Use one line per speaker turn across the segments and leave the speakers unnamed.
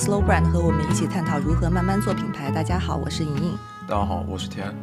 Slow Brand，和我们一起探讨如何慢慢做品牌。大家好，我是莹莹。
大家好，我是田。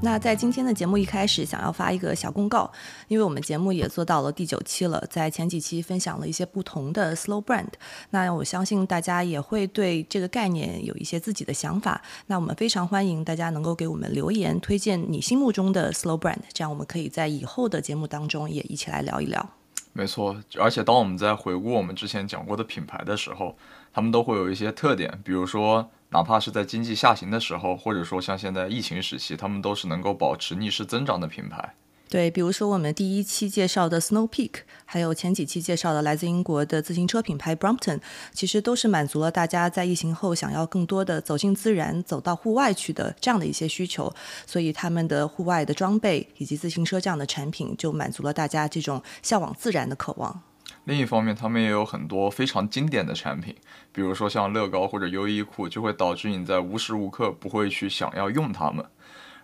那在今天的节目一开始，想要发一个小公告，因为我们节目也做到了第九期了，在前几期分享了一些不同的 slow brand，那我相信大家也会对这个概念有一些自己的想法。那我们非常欢迎大家能够给我们留言，推荐你心目中的 slow brand，这样我们可以在以后的节目当中也一起来聊一聊。
没错，而且当我们在回顾我们之前讲过的品牌的时候，他们都会有一些特点，比如说。哪怕是在经济下行的时候，或者说像现在疫情时期，他们都是能够保持逆势增长的品牌。
对，比如说我们第一期介绍的 Snow Peak，还有前几期介绍的来自英国的自行车品牌 Brompton，其实都是满足了大家在疫情后想要更多的走进自然、走到户外去的这样的一些需求，所以他们的户外的装备以及自行车这样的产品，就满足了大家这种向往自然的渴望。
另一方面，他们也有很多非常经典的产品，比如说像乐高或者优衣库，就会导致你在无时无刻不会去想要用它们。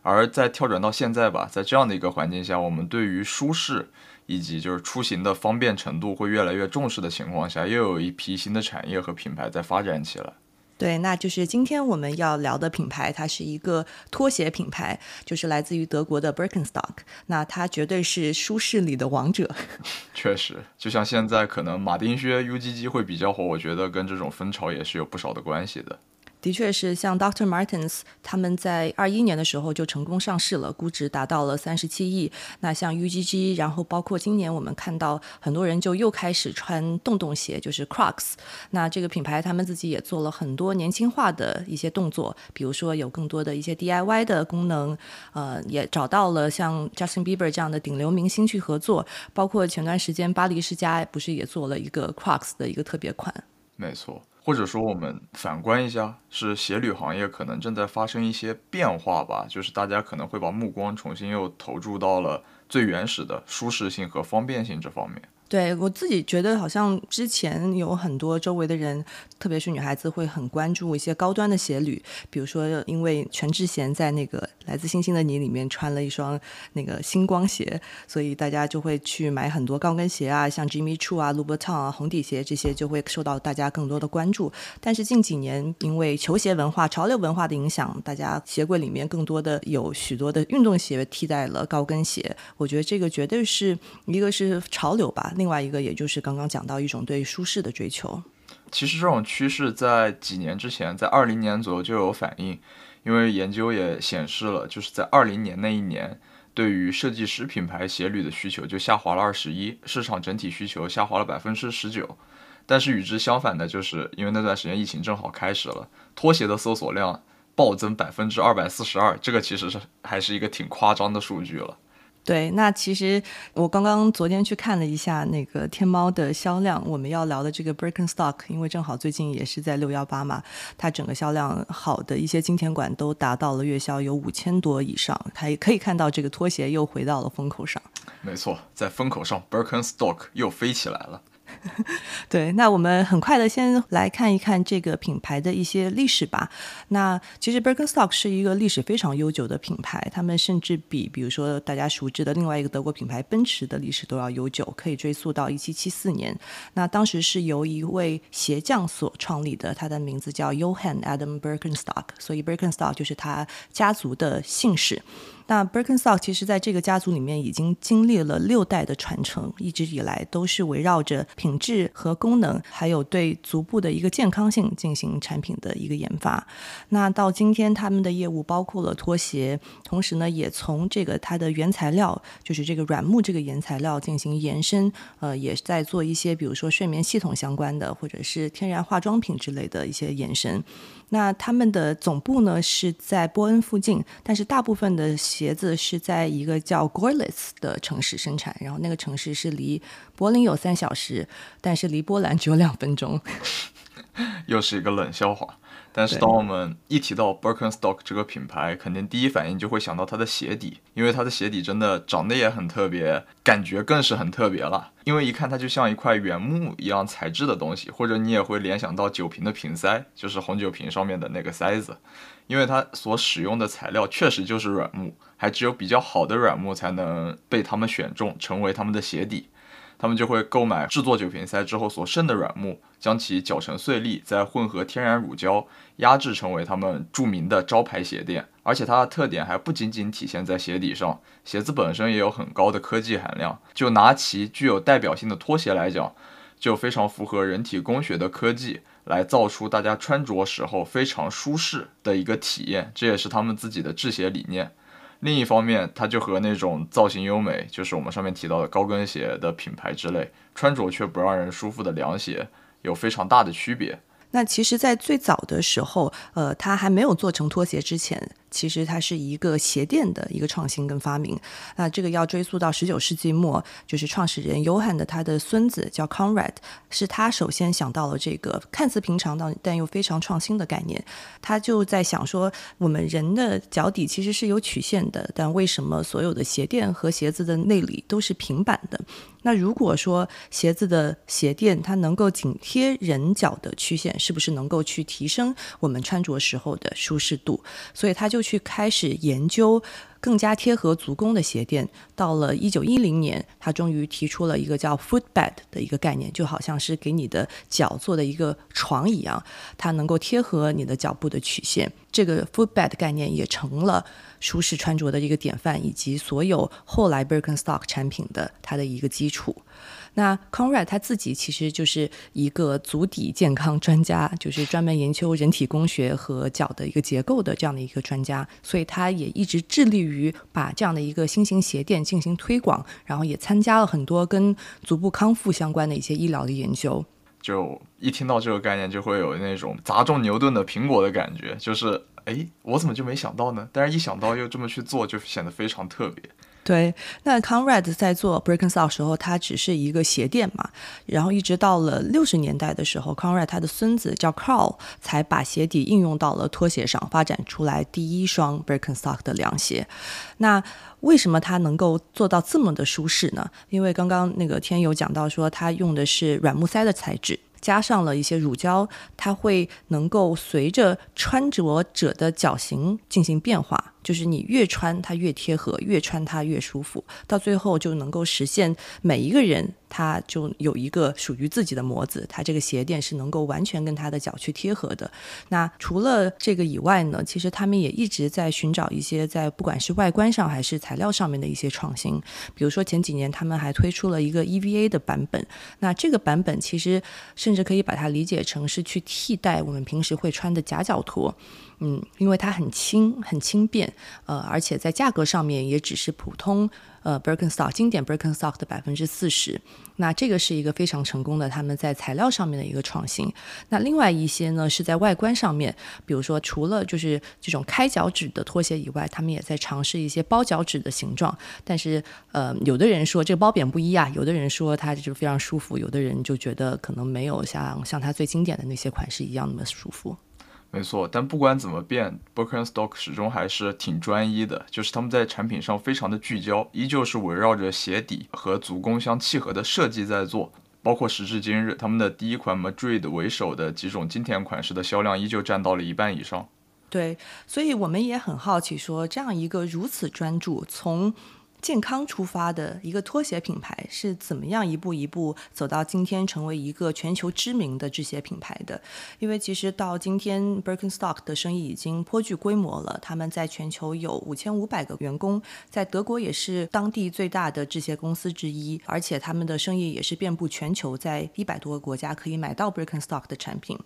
而在跳转到现在吧，在这样的一个环境下，我们对于舒适以及就是出行的方便程度会越来越重视的情况下，又有一批新的产业和品牌在发展起来。
对，那就是今天我们要聊的品牌，它是一个拖鞋品牌，就是来自于德国的 Birkenstock。那它绝对是舒适里的王者。
确实，就像现在可能马丁靴 UGG 会比较火，我觉得跟这种风潮也是有不少的关系的。
的确是，像 Dr. Martens，他们在二一年的时候就成功上市了，估值达到了三十七亿。那像 UGG，然后包括今年我们看到很多人就又开始穿洞洞鞋，就是 Crocs。那这个品牌他们自己也做了很多年轻化的一些动作，比如说有更多的一些 DIY 的功能，呃，也找到了像 Justin Bieber 这样的顶流明星去合作，包括前段时间巴黎世家不是也做了一个 Crocs 的一个特别款？
没错。或者说，我们反观一下，是鞋履行业可能正在发生一些变化吧，就是大家可能会把目光重新又投注到了最原始的舒适性和方便性这方面。
对我自己觉得，好像之前有很多周围的人，特别是女孩子，会很关注一些高端的鞋履。比如说，因为全智贤在那个《来自星星的你》里面穿了一双那个星光鞋，所以大家就会去买很多高跟鞋啊，像 Jimmy Choo 啊、Louboutin 啊、红底鞋这些，就会受到大家更多的关注。但是近几年，因为球鞋文化、潮流文化的影响，大家鞋柜里面更多的有许多的运动鞋替代了高跟鞋。我觉得这个绝对是一个是潮流吧。另外一个，也就是刚刚讲到一种对舒适的追求。
其实这种趋势在几年之前，在二零年左右就有反应，因为研究也显示了，就是在二零年那一年，对于设计师品牌鞋履的需求就下滑了二十一，市场整体需求下滑了百分之十九。但是与之相反的，就是因为那段时间疫情正好开始了，拖鞋的搜索量暴增百分之二百四十二，这个其实是还是一个挺夸张的数据了。
对，那其实我刚刚昨天去看了一下那个天猫的销量，我们要聊的这个 Birkenstock，因为正好最近也是在六幺八嘛，它整个销量好的一些金钱馆都达到了月销有五千多以上，它也可以看到这个拖鞋又回到了风口上。
没错，在风口上，Birkenstock 又飞起来了。
对，那我们很快的先来看一看这个品牌的一些历史吧。那其实 Birkenstock 是一个历史非常悠久的品牌，他们甚至比比如说大家熟知的另外一个德国品牌奔驰的历史都要悠久，可以追溯到一七七四年。那当时是由一位鞋匠所创立的，他的名字叫 Johann Adam Birkenstock，所以 Birkenstock 就是他家族的姓氏。那 Birkenstock 其实在这个家族里面已经经历了六代的传承，一直以来都是围绕着品质和功能，还有对足部的一个健康性进行产品的一个研发。那到今天，他们的业务包括了拖鞋，同时呢，也从这个它的原材料，就是这个软木这个原材料进行延伸，呃，也在做一些比如说睡眠系统相关的，或者是天然化妆品之类的一些延伸。那他们的总部呢是在波恩附近，但是大部分的鞋子是在一个叫 Gorlitz 的城市生产，然后那个城市是离柏林有三小时，但是离波兰只有两分钟。
又是一个冷笑话。但是当我们一提到 Birkenstock 这个品牌，肯定第一反应就会想到它的鞋底，因为它的鞋底真的长得也很特别，感觉更是很特别了。因为一看它就像一块原木一样材质的东西，或者你也会联想到酒瓶的瓶塞，就是红酒瓶上面的那个塞子，因为它所使用的材料确实就是软木，还只有比较好的软木才能被他们选中成为他们的鞋底。他们就会购买制作酒瓶塞之后所剩的软木，将其搅成碎粒，再混合天然乳胶，压制成为他们著名的招牌鞋垫。而且它的特点还不仅仅体现在鞋底上，鞋子本身也有很高的科技含量。就拿其具有代表性的拖鞋来讲，就非常符合人体工学的科技，来造出大家穿着时候非常舒适的一个体验。这也是他们自己的制鞋理念。另一方面，它就和那种造型优美，就是我们上面提到的高跟鞋的品牌之类，穿着却不让人舒服的凉鞋，有非常大的区别。
那其实，在最早的时候，呃，它还没有做成拖鞋之前。其实它是一个鞋垫的一个创新跟发明，那这个要追溯到十九世纪末，就是创始人约翰的他的孙子叫 Conrad，是他首先想到了这个看似平常但但又非常创新的概念。他就在想说，我们人的脚底其实是有曲线的，但为什么所有的鞋垫和鞋子的内里都是平板的？那如果说鞋子的鞋垫它能够紧贴人脚的曲线，是不是能够去提升我们穿着时候的舒适度？所以他就去开始研究更加贴合足弓的鞋垫。到了一九一零年，他终于提出了一个叫 footbed 的一个概念，就好像是给你的脚做的一个床一样，它能够贴合你的脚部的曲线。这个 footbed 概念也成了舒适穿着的一个典范，以及所有后来 Birkenstock 产品的它的一个基础。那 Conrad 他自己其实就是一个足底健康专家，就是专门研究人体工学和脚的一个结构的这样的一个专家，所以他也一直致力于于把这样的一个新型鞋垫进行推广，然后也参加了很多跟足部康复相关的一些医疗的研究。
就一听到这个概念，就会有那种砸中牛顿的苹果的感觉，就是哎，我怎么就没想到呢？但是一想到又这么去做，就显得非常特别。
对，那 Conrad 在做 Birkenstock 时候，它只是一个鞋垫嘛。然后一直到了六十年代的时候，Conrad 他的孙子叫 Carl 才把鞋底应用到了拖鞋上，发展出来第一双 Birkenstock 的凉鞋。那为什么它能够做到这么的舒适呢？因为刚刚那个天有讲到说，它用的是软木塞的材质。加上了一些乳胶，它会能够随着穿着者的脚型进行变化，就是你越穿它越贴合，越穿它越舒服，到最后就能够实现每一个人。它就有一个属于自己的模子，它这个鞋垫是能够完全跟他的脚去贴合的。那除了这个以外呢，其实他们也一直在寻找一些在不管是外观上还是材料上面的一些创新。比如说前几年他们还推出了一个 EVA 的版本，那这个版本其实甚至可以把它理解成是去替代我们平时会穿的夹脚拖。嗯，因为它很轻、很轻便，呃，而且在价格上面也只是普通呃 Birkenstock 经典 Birkenstock 的百分之四十。那这个是一个非常成功的他们在材料上面的一个创新。那另外一些呢是在外观上面，比如说除了就是这种开脚趾的拖鞋以外，他们也在尝试一些包脚趾的形状。但是呃，有的人说这个褒贬不一啊，有的人说它就非常舒服，有的人就觉得可能没有像像它最经典的那些款式一样那么舒服。
没错，但不管怎么变，Birkenstock 始终还是挺专一的，就是他们在产品上非常的聚焦，依旧是围绕着鞋底和足弓相契合的设计在做。包括时至今日，他们的第一款 Madrid 为首的几种经典款式的销量依旧占到了一半以上。
对，所以我们也很好奇，说这样一个如此专注从。健康出发的一个拖鞋品牌是怎么样一步一步走到今天，成为一个全球知名的制鞋品牌的？因为其实到今天，Birkenstock 的生意已经颇具规模了。他们在全球有五千五百个员工，在德国也是当地最大的制鞋公司之一，而且他们的生意也是遍布全球，在一百多个国家可以买到 Birkenstock 的产品。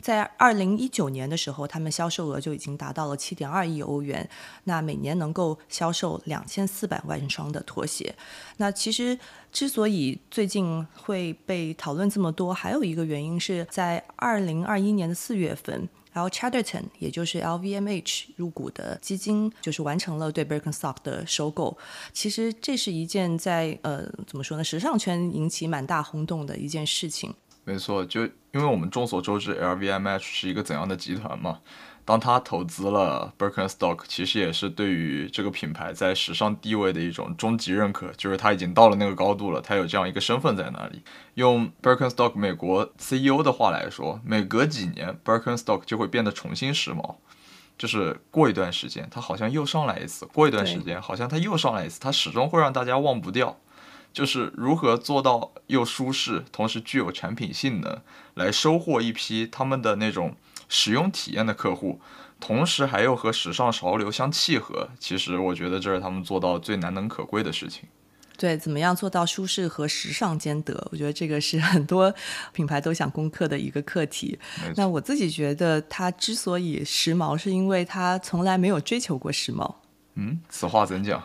在二零一九年的时候，他们销售额就已经达到了七点二亿欧元，那每年能够销售两千四百万双的拖鞋。那其实之所以最近会被讨论这么多，还有一个原因是在二零二一年的四月份，L Chatterton，也就是 LVMH 入股的基金，就是完成了对 Birkenstock 的收购。其实这是一件在呃怎么说呢，时尚圈引起蛮大轰动的一件事情。
没错，就因为我们众所周知，LVMH 是一个怎样的集团嘛。当他投资了 Birkenstock，其实也是对于这个品牌在时尚地位的一种终极认可，就是他已经到了那个高度了，他有这样一个身份在那里。用 Birkenstock 美国 CEO 的话来说，每隔几年 Birkenstock 就会变得重新时髦，就是过一段时间它好像又上来一次，过一段时间好像它又上来一次，它始终会让大家忘不掉。就是如何做到又舒适，同时具有产品性能，来收获一批他们的那种。使用体验的客户，同时还又和时尚潮流相契合，其实我觉得这是他们做到最难能可贵的事情。
对，怎么样做到舒适和时尚兼得？我觉得这个是很多品牌都想攻克的一个课题。那我自己觉得，它之所以时髦，是因为它从来没有追求过时髦。
嗯，此话怎讲？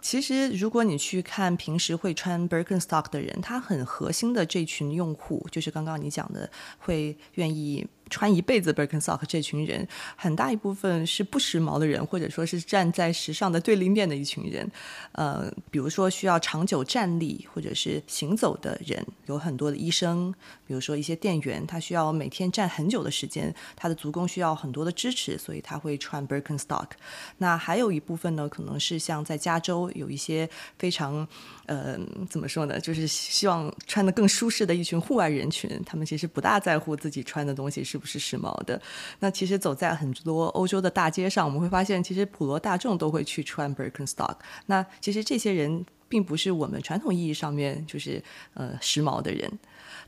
其实，如果你去看平时会穿 Birkenstock 的人，他很核心的这群用户，就是刚刚你讲的，会愿意。穿一辈子 Birkenstock 这群人，很大一部分是不时髦的人，或者说是站在时尚的对立面的一群人。呃，比如说需要长久站立或者是行走的人，有很多的医生，比如说一些店员，他需要每天站很久的时间，他的足弓需要很多的支持，所以他会穿 Birkenstock。那还有一部分呢，可能是像在加州有一些非常。呃，怎么说呢？就是希望穿的更舒适的一群户外人群，他们其实不大在乎自己穿的东西是不是时髦的。那其实走在很多欧洲的大街上，我们会发现，其实普罗大众都会去穿 Birkenstock。那其实这些人并不是我们传统意义上面就是呃时髦的人，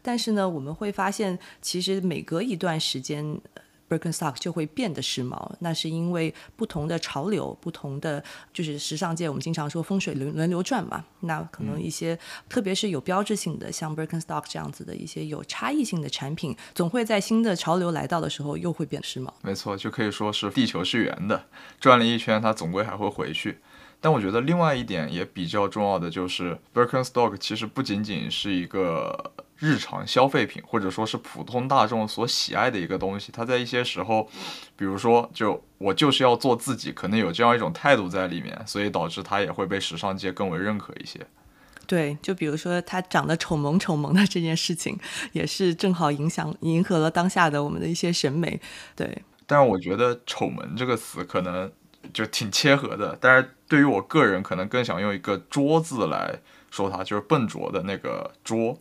但是呢，我们会发现，其实每隔一段时间。Birkenstock 就会变得时髦，那是因为不同的潮流，不同的就是时尚界，我们经常说风水轮轮流转嘛。那可能一些，特别是有标志性的，像 Birkenstock 这样子的一些有差异性的产品，总会在新的潮流来到的时候又会变时髦。
没错，就可以说是地球是圆的，转了一圈，它总归还会回去。但我觉得另外一点也比较重要的就是 Birkenstock 其实不仅仅是一个。日常消费品，或者说是普通大众所喜爱的一个东西，它在一些时候，比如说，就我就是要做自己，可能有这样一种态度在里面，所以导致它也会被时尚界更为认可一些。
对，就比如说它长得丑萌丑萌的这件事情，也是正好影响迎合了当下的我们的一些审美。对，
但是我觉得“丑萌”这个词可能就挺切合的，但是对于我个人，可能更想用一个“拙”字来说它，就是笨拙的那个“拙”。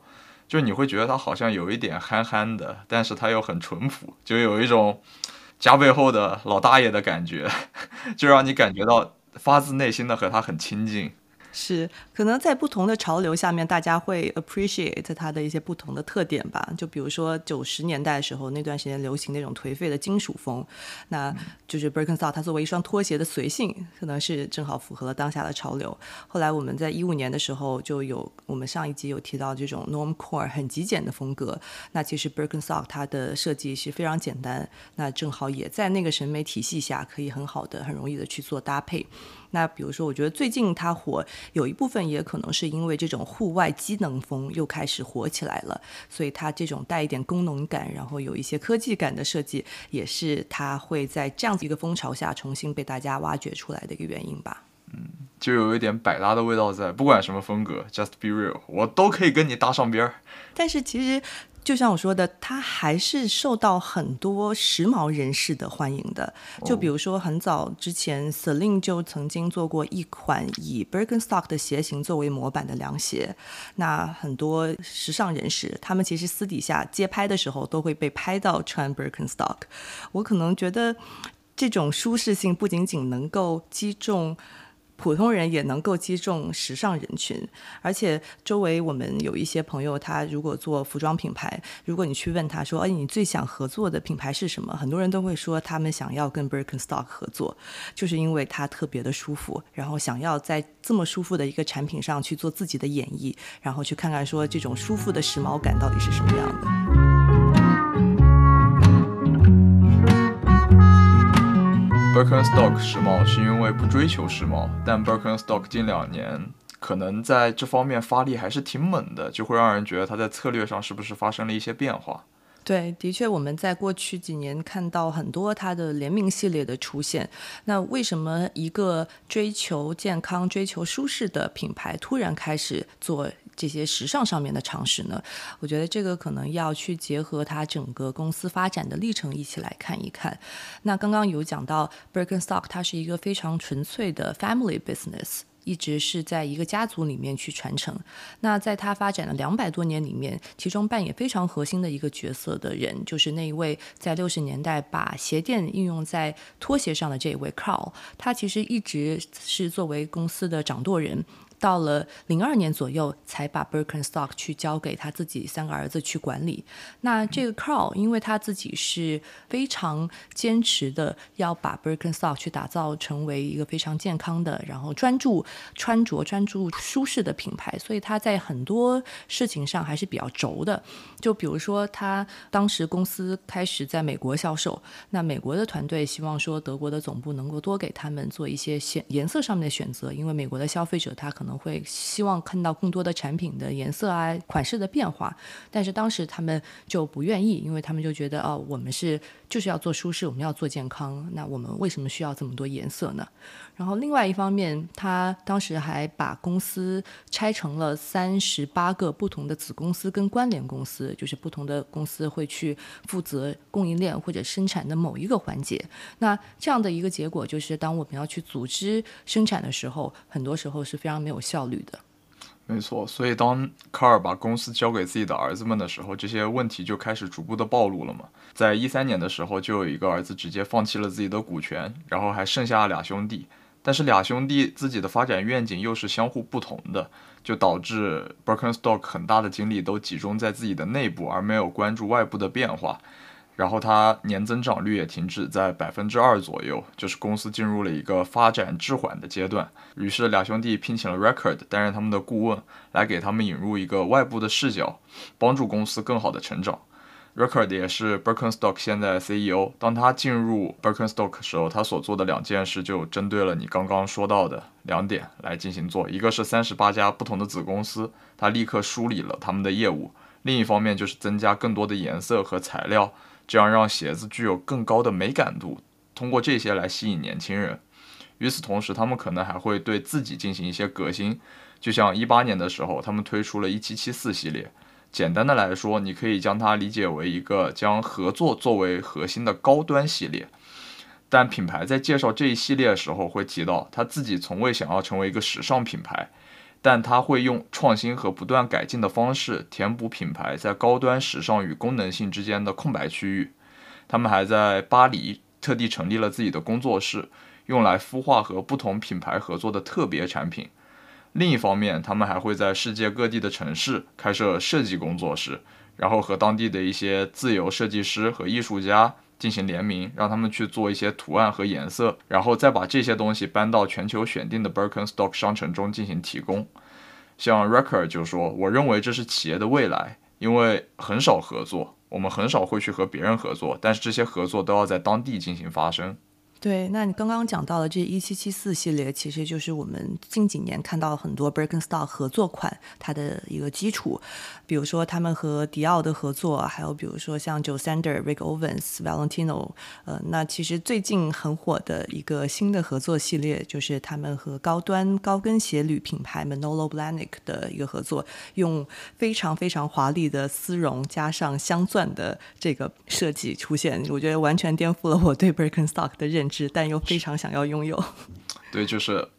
就你会觉得它好像有一点憨憨的，但是它又很淳朴，就有一种 家背后的老大爷的感觉，就让你感觉到发自内心的和他很亲近。
是，可能在不同的潮流下面，大家会 appreciate 它的一些不同的特点吧。就比如说九十年代的时候，那段时间流行那种颓废的金属风，那就是 Birkenstock 它作为一双拖鞋的随性，可能是正好符合了当下的潮流。后来我们在一五年的时候，就有我们上一集有提到这种 normcore 很极简的风格。那其实 Birkenstock 它的设计是非常简单，那正好也在那个审美体系下，可以很好的、很容易的去做搭配。那比如说，我觉得最近它火，有一部分也可能是因为这种户外机能风又开始火起来了，所以它这种带一点功能感，然后有一些科技感的设计，也是它会在这样子一个风潮下重新被大家挖掘出来的一个原因吧。
嗯，就有一点百搭的味道在，不管什么风格，Just be real，我都可以跟你搭上边儿。
但是其实。就像我说的，它还是受到很多时髦人士的欢迎的。就比如说，很早之前，Celine 就曾经做过一款以 Birkenstock 的鞋型作为模板的凉鞋。那很多时尚人士，他们其实私底下街拍的时候，都会被拍到穿 Birkenstock。我可能觉得，这种舒适性不仅仅能够击中。普通人也能够击中时尚人群，而且周围我们有一些朋友，他如果做服装品牌，如果你去问他说：“哎，你最想合作的品牌是什么？”很多人都会说他们想要跟 Birkenstock 合作，就是因为它特别的舒服，然后想要在这么舒服的一个产品上去做自己的演绎，然后去看看说这种舒服的时髦感到底是什么样的。
Birkenstock 时髦是因为不追求时髦，但 Birkenstock 近两年可能在这方面发力还是挺猛的，就会让人觉得它在策略上是不是发生了一些变化？
对，的确，我们在过去几年看到很多它的联名系列的出现。那为什么一个追求健康、追求舒适的品牌突然开始做？这些时尚上面的尝试呢？我觉得这个可能要去结合它整个公司发展的历程一起来看一看。那刚刚有讲到 Birkenstock，它是一个非常纯粹的 family business。一直是在一个家族里面去传承。那在他发展了两百多年里面，其中扮演非常核心的一个角色的人，就是那一位在六十年代把鞋垫应用在拖鞋上的这一位 Carl。他其实一直是作为公司的掌舵人。到了零二年左右，才把 Birkenstock 去交给他自己三个儿子去管理。那这个 Carl，因为他自己是非常坚持的，要把 Birkenstock 去打造成为一个非常健康的，然后专注穿着、专注舒适的品牌，所以他在很多事情上还是比较轴的。就比如说，他当时公司开始在美国销售，那美国的团队希望说德国的总部能够多给他们做一些选颜色上面的选择，因为美国的消费者他可能。可能会希望看到更多的产品的颜色啊、款式的变化，但是当时他们就不愿意，因为他们就觉得哦，我们是就是要做舒适，我们要做健康，那我们为什么需要这么多颜色呢？然后另外一方面，他当时还把公司拆成了三十八个不同的子公司跟关联公司，就是不同的公司会去负责供应链或者生产的某一个环节。那这样的一个结果就是，当我们要去组织生产的时候，很多时候是非常没有效率的。
没错，所以当卡尔把公司交给自己的儿子们的时候，这些问题就开始逐步的暴露了嘛。在一三年的时候，就有一个儿子直接放弃了自己的股权，然后还剩下俩兄弟。但是俩兄弟自己的发展愿景又是相互不同的，就导致 Birkenstock 很大的精力都集中在自己的内部，而没有关注外部的变化。然后它年增长率也停止在百分之二左右，就是公司进入了一个发展滞缓的阶段。于是俩兄弟聘请了 Record 担任他们的顾问，来给他们引入一个外部的视角，帮助公司更好的成长。Record 也是 Birkenstock 现在 CEO。当他进入 Birkenstock 时候，他所做的两件事就针对了你刚刚说到的两点来进行做。一个是三十八家不同的子公司，他立刻梳理了他们的业务；另一方面就是增加更多的颜色和材料，这样让鞋子具有更高的美感度，通过这些来吸引年轻人。与此同时，他们可能还会对自己进行一些革新，就像一八年的时候，他们推出了一七七四系列。简单的来说，你可以将它理解为一个将合作作为核心的高端系列。但品牌在介绍这一系列的时候会提到，他自己从未想要成为一个时尚品牌，但他会用创新和不断改进的方式填补品牌在高端时尚与功能性之间的空白区域。他们还在巴黎特地成立了自己的工作室，用来孵化和不同品牌合作的特别产品。另一方面，他们还会在世界各地的城市开设设计工作室，然后和当地的一些自由设计师和艺术家进行联名，让他们去做一些图案和颜色，然后再把这些东西搬到全球选定的 Birkenstock 商城中进行提供。像 Recker 就说：“我认为这是企业的未来，因为很少合作，我们很少会去和别人合作，但是这些合作都要在当地进行发生。”
对，那你刚刚讲到的这一七七四系列，其实就是我们近几年看到很多 Birkenstock 合作款它的一个基础。比如说他们和迪奥的合作，还有比如说像 Joe Sander、Rick Owens、Valentino，呃，那其实最近很火的一个新的合作系列，就是他们和高端高跟鞋履品牌 Manolo Blahnik 的一个合作，用非常非常华丽的丝绒加上镶钻的这个设计出现，我觉得完全颠覆了我对 Birkenstock 的认知，但又非常想要拥有。
对，就是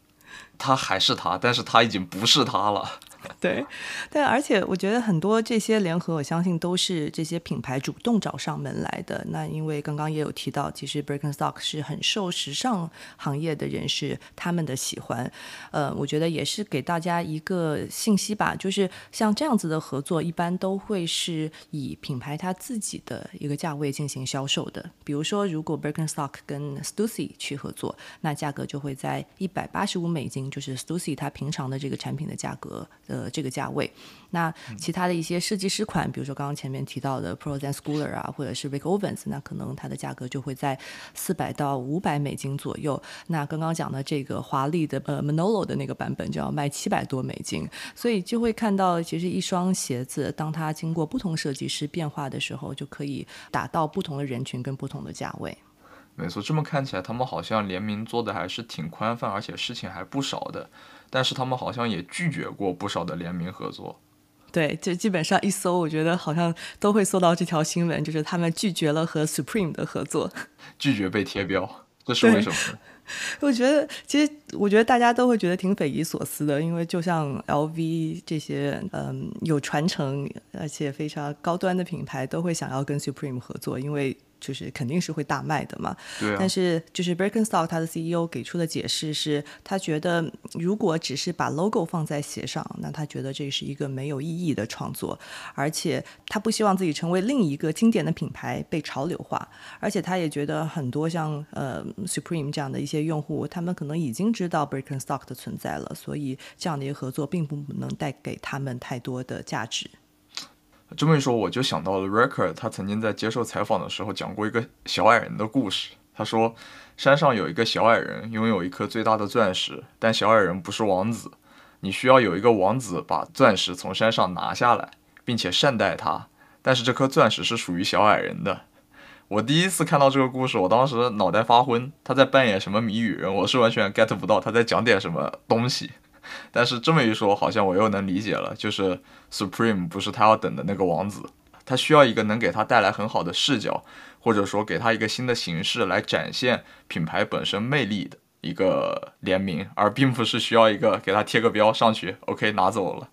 他还是他，但是他已经不是他了。
对，但而且我觉得很多这些联合，我相信都是这些品牌主动找上门来的。那因为刚刚也有提到，其实 Birkenstock 是很受时尚行业的人士他们的喜欢。呃，我觉得也是给大家一个信息吧，就是像这样子的合作，一般都会是以品牌它自己的一个价位进行销售的。比如说，如果 Birkenstock 跟 Stussy 去合作，那价格就会在一百八十五美金，就是 Stussy 它平常的这个产品的价格。呃，呃这个价位，那其他的一些设计师款，比如说刚刚前面提到的 Pro and Schooler 啊，或者是 Rick Owens，那可能它的价格就会在四百到五百美金左右。那刚刚讲的这个华丽的呃 Manolo 的那个版本就要卖七百多美金，所以就会看到，其实一双鞋子，当它经过不同设计师变化的时候，就可以达到不同的人群跟不同的价位。
没错，这么看起来，他们好像联名做的还是挺宽泛，而且事情还不少的。但是他们好像也拒绝过不少的联名合作。
对，就基本上一搜，我觉得好像都会搜到这条新闻，就是他们拒绝了和 Supreme 的合作，
拒绝被贴标，这是为什么？
我觉得，其实我觉得大家都会觉得挺匪夷所思的，因为就像 LV 这些，嗯，有传承而且非常高端的品牌，都会想要跟 Supreme 合作，因为。就是肯定是会大卖的嘛，但是就是 Birkenstock 它的 CEO 给出的解释是，他觉得如果只是把 logo 放在鞋上，那他觉得这是一个没有意义的创作，而且他不希望自己成为另一个经典的品牌被潮流化，而且他也觉得很多像呃 Supreme 这样的一些用户，他们可能已经知道 Birkenstock 的存在了，所以这样的一个合作并不能带给他们太多的价值。
这么一说，我就想到了 Record，他曾经在接受采访的时候讲过一个小矮人的故事。他说，山上有一个小矮人，拥有一颗最大的钻石，但小矮人不是王子。你需要有一个王子把钻石从山上拿下来，并且善待他。但是这颗钻石是属于小矮人的。我第一次看到这个故事，我当时脑袋发昏。他在扮演什么谜语人？我是完全 get 不到他在讲点什么东西。但是这么一说，好像我又能理解了，就是 Supreme 不是他要等的那个王子，他需要一个能给他带来很好的视角，或者说给他一个新的形式来展现品牌本身魅力的一个联名，而并不是需要一个给他贴个标上去，OK 拿走了。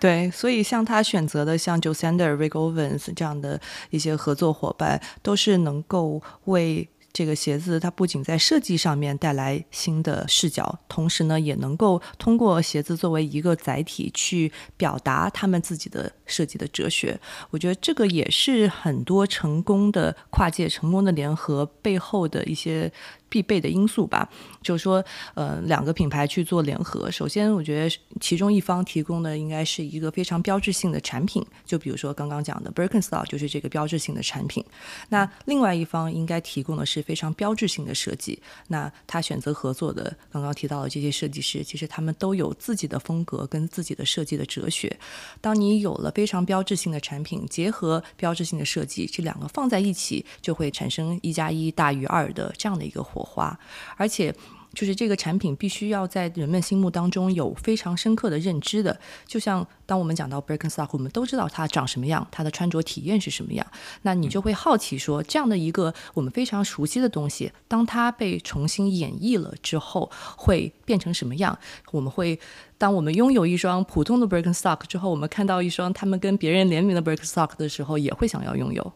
对，所以像他选择的像 Josander、Rick Owens 这样的一些合作伙伴，都是能够为。这个鞋子它不仅在设计上面带来新的视角，同时呢，也能够通过鞋子作为一个载体去表达他们自己的设计的哲学。我觉得这个也是很多成功的跨界、成功的联合背后的一些。必备的因素吧，就是说，呃，两个品牌去做联合，首先，我觉得其中一方提供的应该是一个非常标志性的产品，就比如说刚刚讲的 Birkenstock 就是这个标志性的产品。那另外一方应该提供的是非常标志性的设计。那他选择合作的刚刚提到的这些设计师，其实他们都有自己的风格跟自己的设计的哲学。当你有了非常标志性的产品，结合标志性的设计，这两个放在一起，就会产生一加一大于二的这样的一个。火花，而且就是这个产品必须要在人们心目当中有非常深刻的认知的。就像当我们讲到 Birkenstock，我们都知道它长什么样，它的穿着体验是什么样。那你就会好奇说，这样的一个我们非常熟悉的东西，当它被重新演绎了之后，会变成什么样？我们会，当我们拥有一双普通的 Birkenstock 之后，我们看到一双他们跟别人联名的 Birkenstock 的时候，也会想要拥有。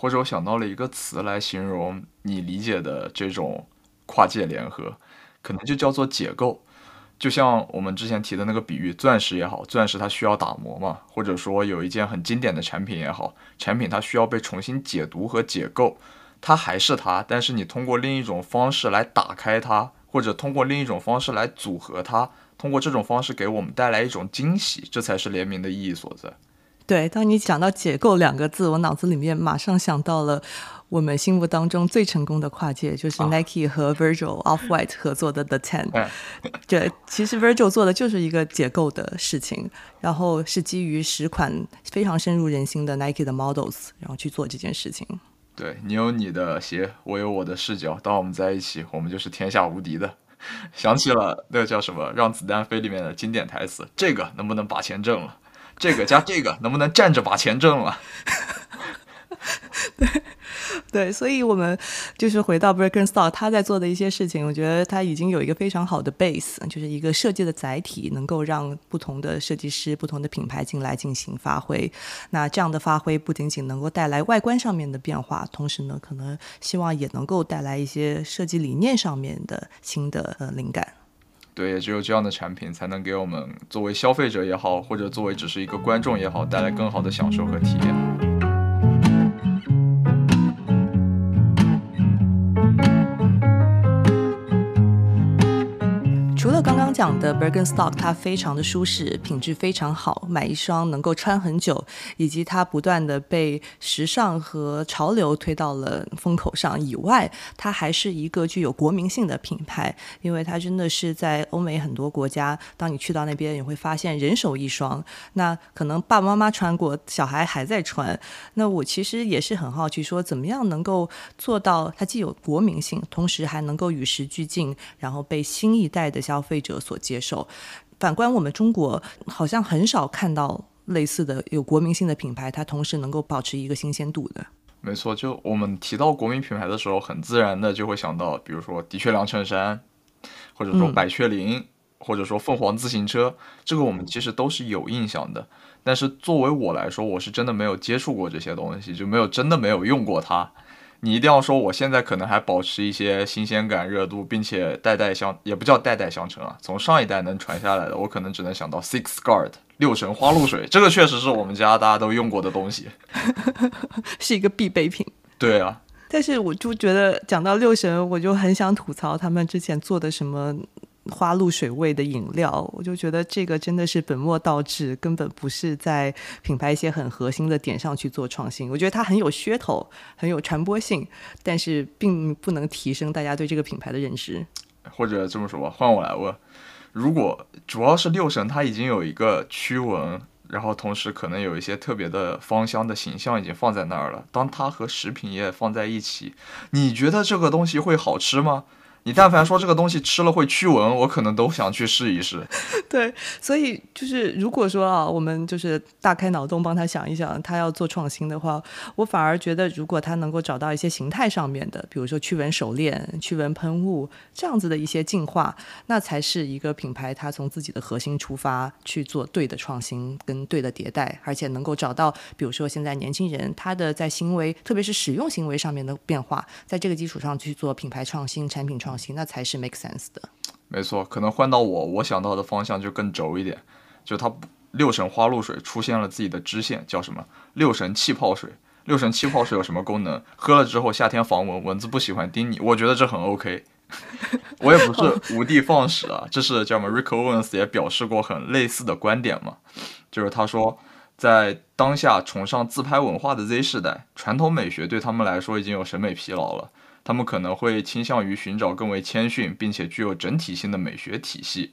或者我想到了一个词来形容你理解的这种跨界联合，可能就叫做解构。就像我们之前提的那个比喻，钻石也好，钻石它需要打磨嘛，或者说有一件很经典的产品也好，产品它需要被重新解读和解构，它还是它，但是你通过另一种方式来打开它，或者通过另一种方式来组合它，通过这种方式给我们带来一种惊喜，这才是联名的意义所在。
对，当你讲到“解构”两个字，我脑子里面马上想到了我们心目当中最成功的跨界，就是 Nike 和 Virgil Off White 合作的 The Ten。对，其实 Virgil 做的就是一个解构的事情，然后是基于十款非常深入人心的 Nike 的 Models，然后去做这件事情。
对你有你的鞋，我有我的视角，当我们在一起，我们就是天下无敌的。想起了那个叫什么《让子弹飞》里面的经典台词：“这个能不能把钱挣了？”这个加这个能不能站着把钱挣了？
对对，所以我们就是回到 Birkenstock，他在做的一些事情，我觉得他已经有一个非常好的 base，就是一个设计的载体，能够让不同的设计师、不同的品牌进来进行发挥。那这样的发挥不仅仅能够带来外观上面的变化，同时呢，可能希望也能够带来一些设计理念上面的新的呃灵感。
对，也只有这样的产品才能给我们作为消费者也好，或者作为只是一个观众也好，带来更好的享受和体验。
讲的 Bergenstock，它非常的舒适，品质非常好，买一双能够穿很久，以及它不断的被时尚和潮流推到了风口上以外，它还是一个具有国民性的品牌，因为它真的是在欧美很多国家，当你去到那边，你会发现人手一双，那可能爸爸妈妈穿过，小孩还在穿。那我其实也是很好奇，说怎么样能够做到它既有国民性，同时还能够与时俱进，然后被新一代的消费者所接受。反观我们中国，好像很少看到类似的有国民性的品牌，它同时能够保持一个新鲜度的。
没错，就我们提到国民品牌的时候，很自然的就会想到，比如说的确良衬衫，或者说百雀羚，或者说凤凰自行车，这个我们其实都是有印象的。但是作为我来说，我是真的没有接触过这些东西，就没有真的没有用过它。你一定要说我现在可能还保持一些新鲜感、热度，并且代代相也不叫代代相承啊，从上一代能传下来的，我可能只能想到 Six Guard 六神花露水，这个确实是我们家大家都用过的东西，
是一个必备品。
对啊，
但是我就觉得讲到六神，我就很想吐槽他们之前做的什么。花露水味的饮料，我就觉得这个真的是本末倒置，根本不是在品牌一些很核心的点上去做创新。我觉得它很有噱头，很有传播性，但是并不能提升大家对这个品牌的认知。
或者这么说吧，换我来问：如果主要是六神，它已经有一个驱蚊，然后同时可能有一些特别的芳香的形象已经放在那儿了，当它和食品业放在一起，你觉得这个东西会好吃吗？你但凡说这个东西吃了会驱蚊，我可能都想去试一试。
对，所以就是如果说啊，我们就是大开脑洞帮他想一想，他要做创新的话，我反而觉得，如果他能够找到一些形态上面的，比如说驱蚊手链、驱蚊喷雾这样子的一些进化，那才是一个品牌它从自己的核心出发去做对的创新跟对的迭代，而且能够找到，比如说现在年轻人他的在行为，特别是使用行为上面的变化，在这个基础上去做品牌创新、产品创。那才是 make sense 的。
没错，可能换到我，我想到的方向就更轴一点，就它六神花露水出现了自己的支线，叫什么？六神气泡水。六神气泡水有什么功能？喝了之后夏天防蚊，蚊子不喜欢叮你。我觉得这很 OK。我也不是无的放矢啊，这是叫什么？Rick Owens 也表示过很类似的观点嘛，就是他说，在当下崇尚自拍文化的 Z 世代，传统美学对他们来说已经有审美疲劳了。他们可能会倾向于寻找更为谦逊并且具有整体性的美学体系，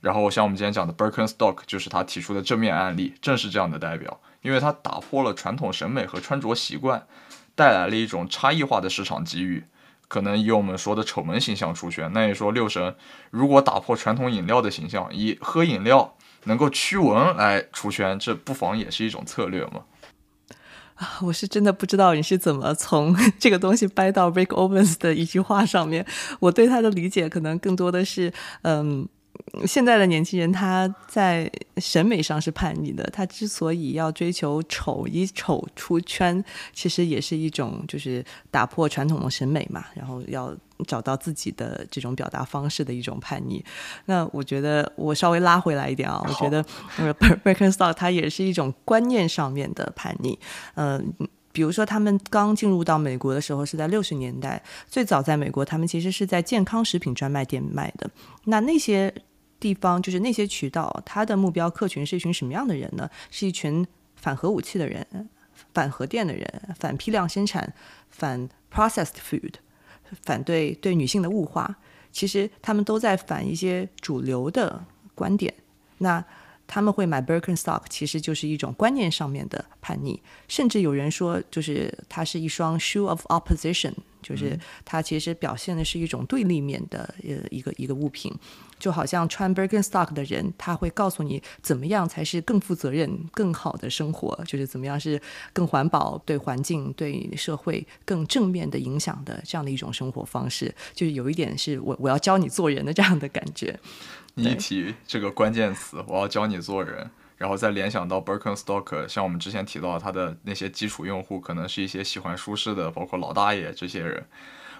然后像我们今天讲的 Birkenstock 就是他提出的正面案例，正是这样的代表，因为它打破了传统审美和穿着习惯，带来了一种差异化的市场机遇，可能以我们说的丑萌形象出圈。那你说六神如果打破传统饮料的形象，以喝饮料能够驱蚊来除醛，这不妨也是一种策略嘛？
啊，我是真的不知道你是怎么从 这个东西掰到 Rick Owens 的一句话上面。我对他的理解可能更多的是，嗯。现在的年轻人他在审美上是叛逆的，他之所以要追求丑，以丑出圈，其实也是一种就是打破传统的审美嘛，然后要找到自己的这种表达方式的一种叛逆。那我觉得我稍微拉回来一点啊，我觉得呃 Birkenstock 它也是一种观念上面的叛逆。嗯，比如说他们刚进入到美国的时候是在六十年代，最早在美国他们其实是在健康食品专卖店卖的，那那些。地方就是那些渠道，它的目标客群是一群什么样的人呢？是一群反核武器的人、反核电的人、反批量生产、反 processed food、反对对女性的物化。其实他们都在反一些主流的观点。那他们会买 Birkenstock，其实就是一种观念上面的叛逆。甚至有人说，就是它是一双 shoe of opposition，就是它其实表现的是一种对立面的呃一个一个物品。就好像穿 Birkenstock 的人，他会告诉你怎么样才是更负责任、更好的生活，就是怎么样是更环保、对环境、对社会更正面的影响的这样的一种生活方式，就是有一点是我我要教你做人的这样的感觉。
你一提这个关键词，我要教你做人，然后再联想到 Birkenstock，像我们之前提到他的那些基础用户，可能是一些喜欢舒适的，包括老大爷这些人。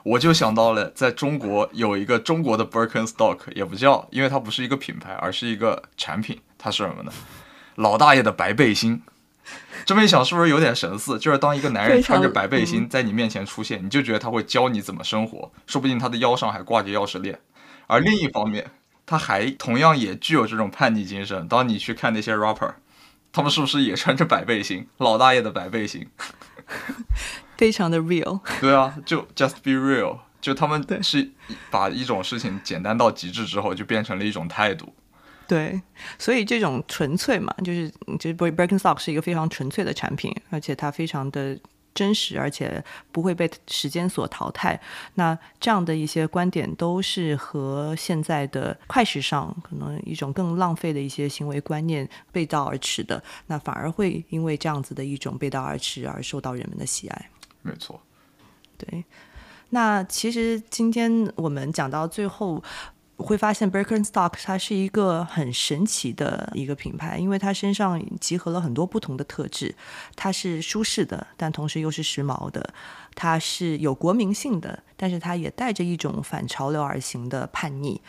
我就想到了，在中国有一个中国的 Birkenstock，也不叫，因为它不是一个品牌，而是一个产品。它是什么呢？老大爷的白背心。这么一想，是不是有点神似？就是当一个男人穿着白背心在你面前出现，你就觉得他会教你怎么生活，说不定他的腰上还挂着钥匙链。而另一方面，他还同样也具有这种叛逆精神。当你去看那些 rapper，他们是不是也穿着百背心？老大爷的百背心。
非常的 real，
对啊，就 just be real，就他们是把一种事情简单到极致之后，就变成了一种态度。
对，所以这种纯粹嘛，就是就是 breakin' stock 是一个非常纯粹的产品，而且它非常的真实，而且不会被时间所淘汰。那这样的一些观点都是和现在的快时尚可能一种更浪费的一些行为观念背道而驰的。那反而会因为这样子的一种背道而驰而受到人们的喜爱。
没错，
对。那其实今天我们讲到最后。会发现 Birkenstock 它是一个很神奇的一个品牌，因为它身上集合了很多不同的特质。它是舒适的，但同时又是时髦的；它是有国民性的，但是它也带着一种反潮流而行的叛逆。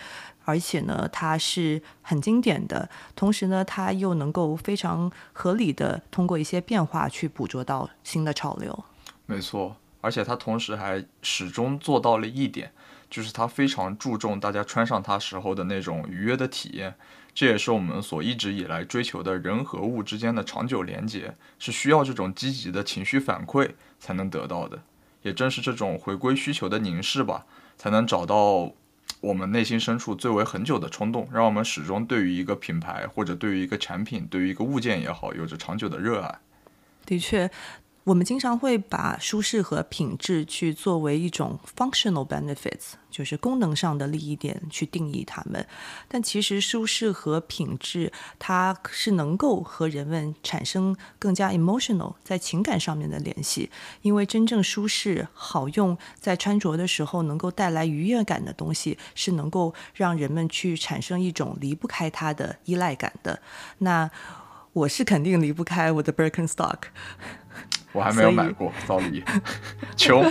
而且呢，它是很经典的，同时呢，它又能够非常合理的通过一些变化去捕捉到新的潮流。
没错，而且它同时还始终做到了一点。就是它非常注重大家穿上它时候的那种愉悦的体验，这也是我们所一直以来追求的人和物之间的长久连接，是需要这种积极的情绪反馈才能得到的。也正是这种回归需求的凝视吧，才能找到我们内心深处最为恒久的冲动，让我们始终对于一个品牌或者对于一个产品、对于一个物件也好，有着长久的热爱。
的确。我们经常会把舒适和品质去作为一种 functional benefits，就是功能上的利益点去定义它们。但其实舒适和品质，它是能够和人们产生更加 emotional 在情感上面的联系。因为真正舒适、好用，在穿着的时候能够带来愉悦感的东西，是能够让人们去产生一种离不开它的依赖感的。那我是肯定离不开我的 Birkenstock。
我还没有买过，骚礼，求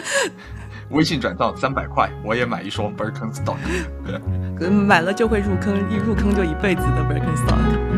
微信转账三百块，我也买一双 Birkenstock。
买了就会入坑，一入坑就一辈子的 Birkenstock。